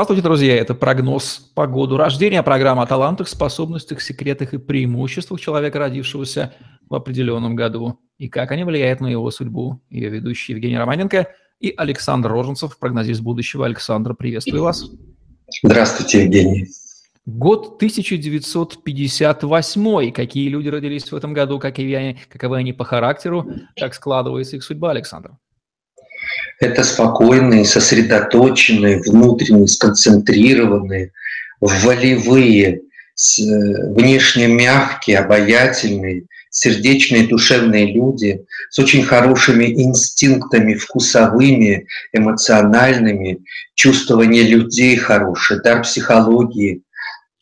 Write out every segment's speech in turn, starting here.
Здравствуйте, друзья! Это прогноз по году рождения, программа о талантах, способностях, секретах и преимуществах человека, родившегося в определенном году, и как они влияют на его судьбу. Ее ведущий Евгений Романенко и Александр Роженцев, прогнозист будущего. Александр, приветствую вас. Здравствуйте, Евгений. Год 1958. Какие люди родились в этом году, какие они, каковы они по характеру, как складывается их судьба, Александр? Это спокойные, сосредоточенные, внутренне сконцентрированные, волевые, э, внешне мягкие, обаятельные, сердечные, душевные люди с очень хорошими инстинктами вкусовыми, эмоциональными, чувствование людей хорошее, дар психологии,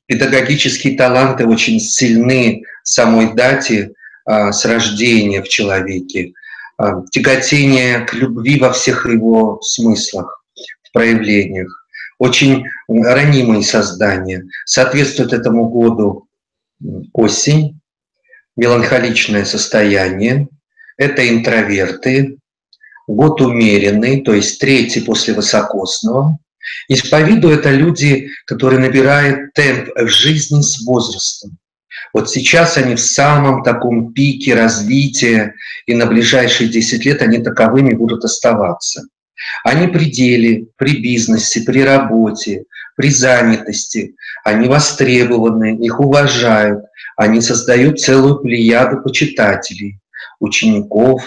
педагогические таланты очень сильны самой дате а, с рождения в человеке, тяготение к любви во всех его смыслах, в проявлениях, очень ранимые создания. Соответствует этому году осень, меланхоличное состояние, это интроверты, год умеренный, то есть третий после высокосного, Исповеду это люди, которые набирают темп в жизни с возрастом. Вот сейчас они в самом таком пике развития, и на ближайшие 10 лет они таковыми будут оставаться. Они при деле, при бизнесе, при работе, при занятости, они востребованы, их уважают, они создают целую плеяду почитателей, учеников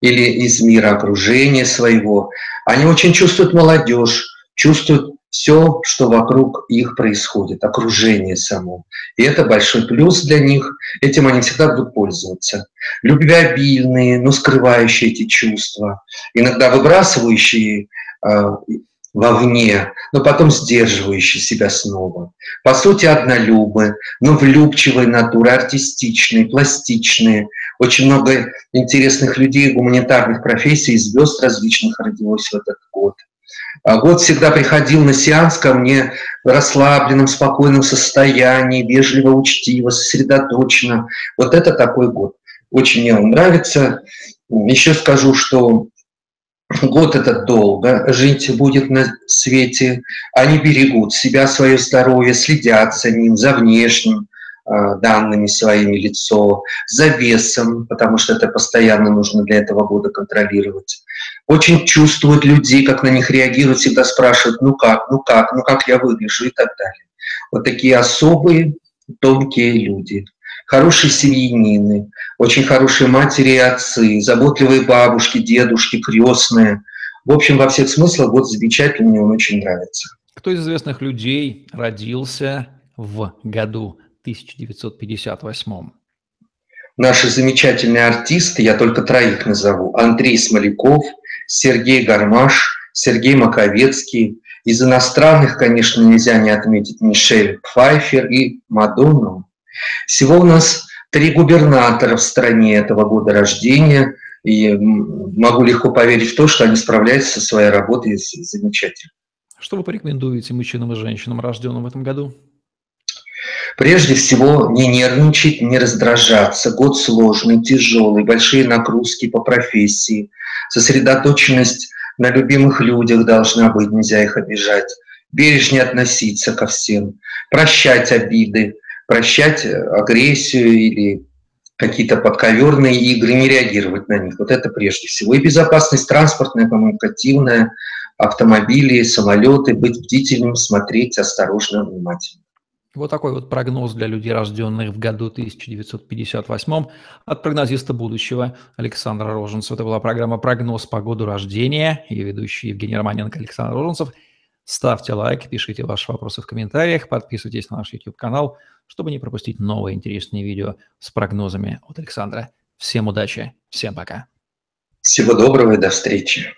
или из мира окружения своего. Они очень чувствуют молодежь, чувствуют все, что вокруг их происходит, окружение само. И это большой плюс для них, этим они всегда будут пользоваться. Любвеобильные, но скрывающие эти чувства, иногда выбрасывающие э, вовне, но потом сдерживающие себя снова. По сути, однолюбы, но влюбчивые натуры, артистичные, пластичные. Очень много интересных людей, гуманитарных профессий, звезд различных родилось в этот год. А год всегда приходил на сеанс ко мне в расслабленном, спокойном состоянии, вежливо, учтиво, сосредоточенно. Вот это такой год. Очень мне он нравится. Еще скажу, что год это долго, жить будет на свете. Они берегут себя, свое здоровье, следят за ним, за внешним а, данными своими лицо, за весом, потому что это постоянно нужно для этого года контролировать очень чувствуют людей, как на них реагируют, всегда спрашивают, ну как, ну как, ну как я выгляжу и так далее. Вот такие особые, тонкие люди. Хорошие семьянины, очень хорошие матери и отцы, заботливые бабушки, дедушки, крестные. В общем, во всех смыслах вот замечательный, мне он очень нравится. Кто из известных людей родился в году 1958? Наши замечательные артисты, я только троих назову. Андрей Смоляков – Сергей Гармаш, Сергей Маковецкий. Из иностранных, конечно, нельзя не отметить Мишель Пфайфер и Мадонну. Всего у нас три губернатора в стране этого года рождения, и могу легко поверить в то, что они справляются со своей работой замечательно. Что вы порекомендуете мужчинам и женщинам, рожденным в этом году? Прежде всего, не нервничать, не раздражаться. Год сложный, тяжелый, большие нагрузки по профессии. Сосредоточенность на любимых людях должна быть, нельзя их обижать. Бережнее относиться ко всем. Прощать обиды, прощать агрессию или какие-то подковерные игры, не реагировать на них. Вот это прежде всего. И безопасность транспортная, коммуникативная, автомобили, самолеты, быть бдительным, смотреть осторожно, внимательно. Вот такой вот прогноз для людей, рожденных в году 1958 от прогнозиста будущего Александра Роженцева. Это была программа «Прогноз по году рождения» и ведущий Евгений Романенко, Александр Роженцев. Ставьте лайк, пишите ваши вопросы в комментариях, подписывайтесь на наш YouTube-канал, чтобы не пропустить новые интересные видео с прогнозами от Александра. Всем удачи, всем пока. Всего доброго и до встречи.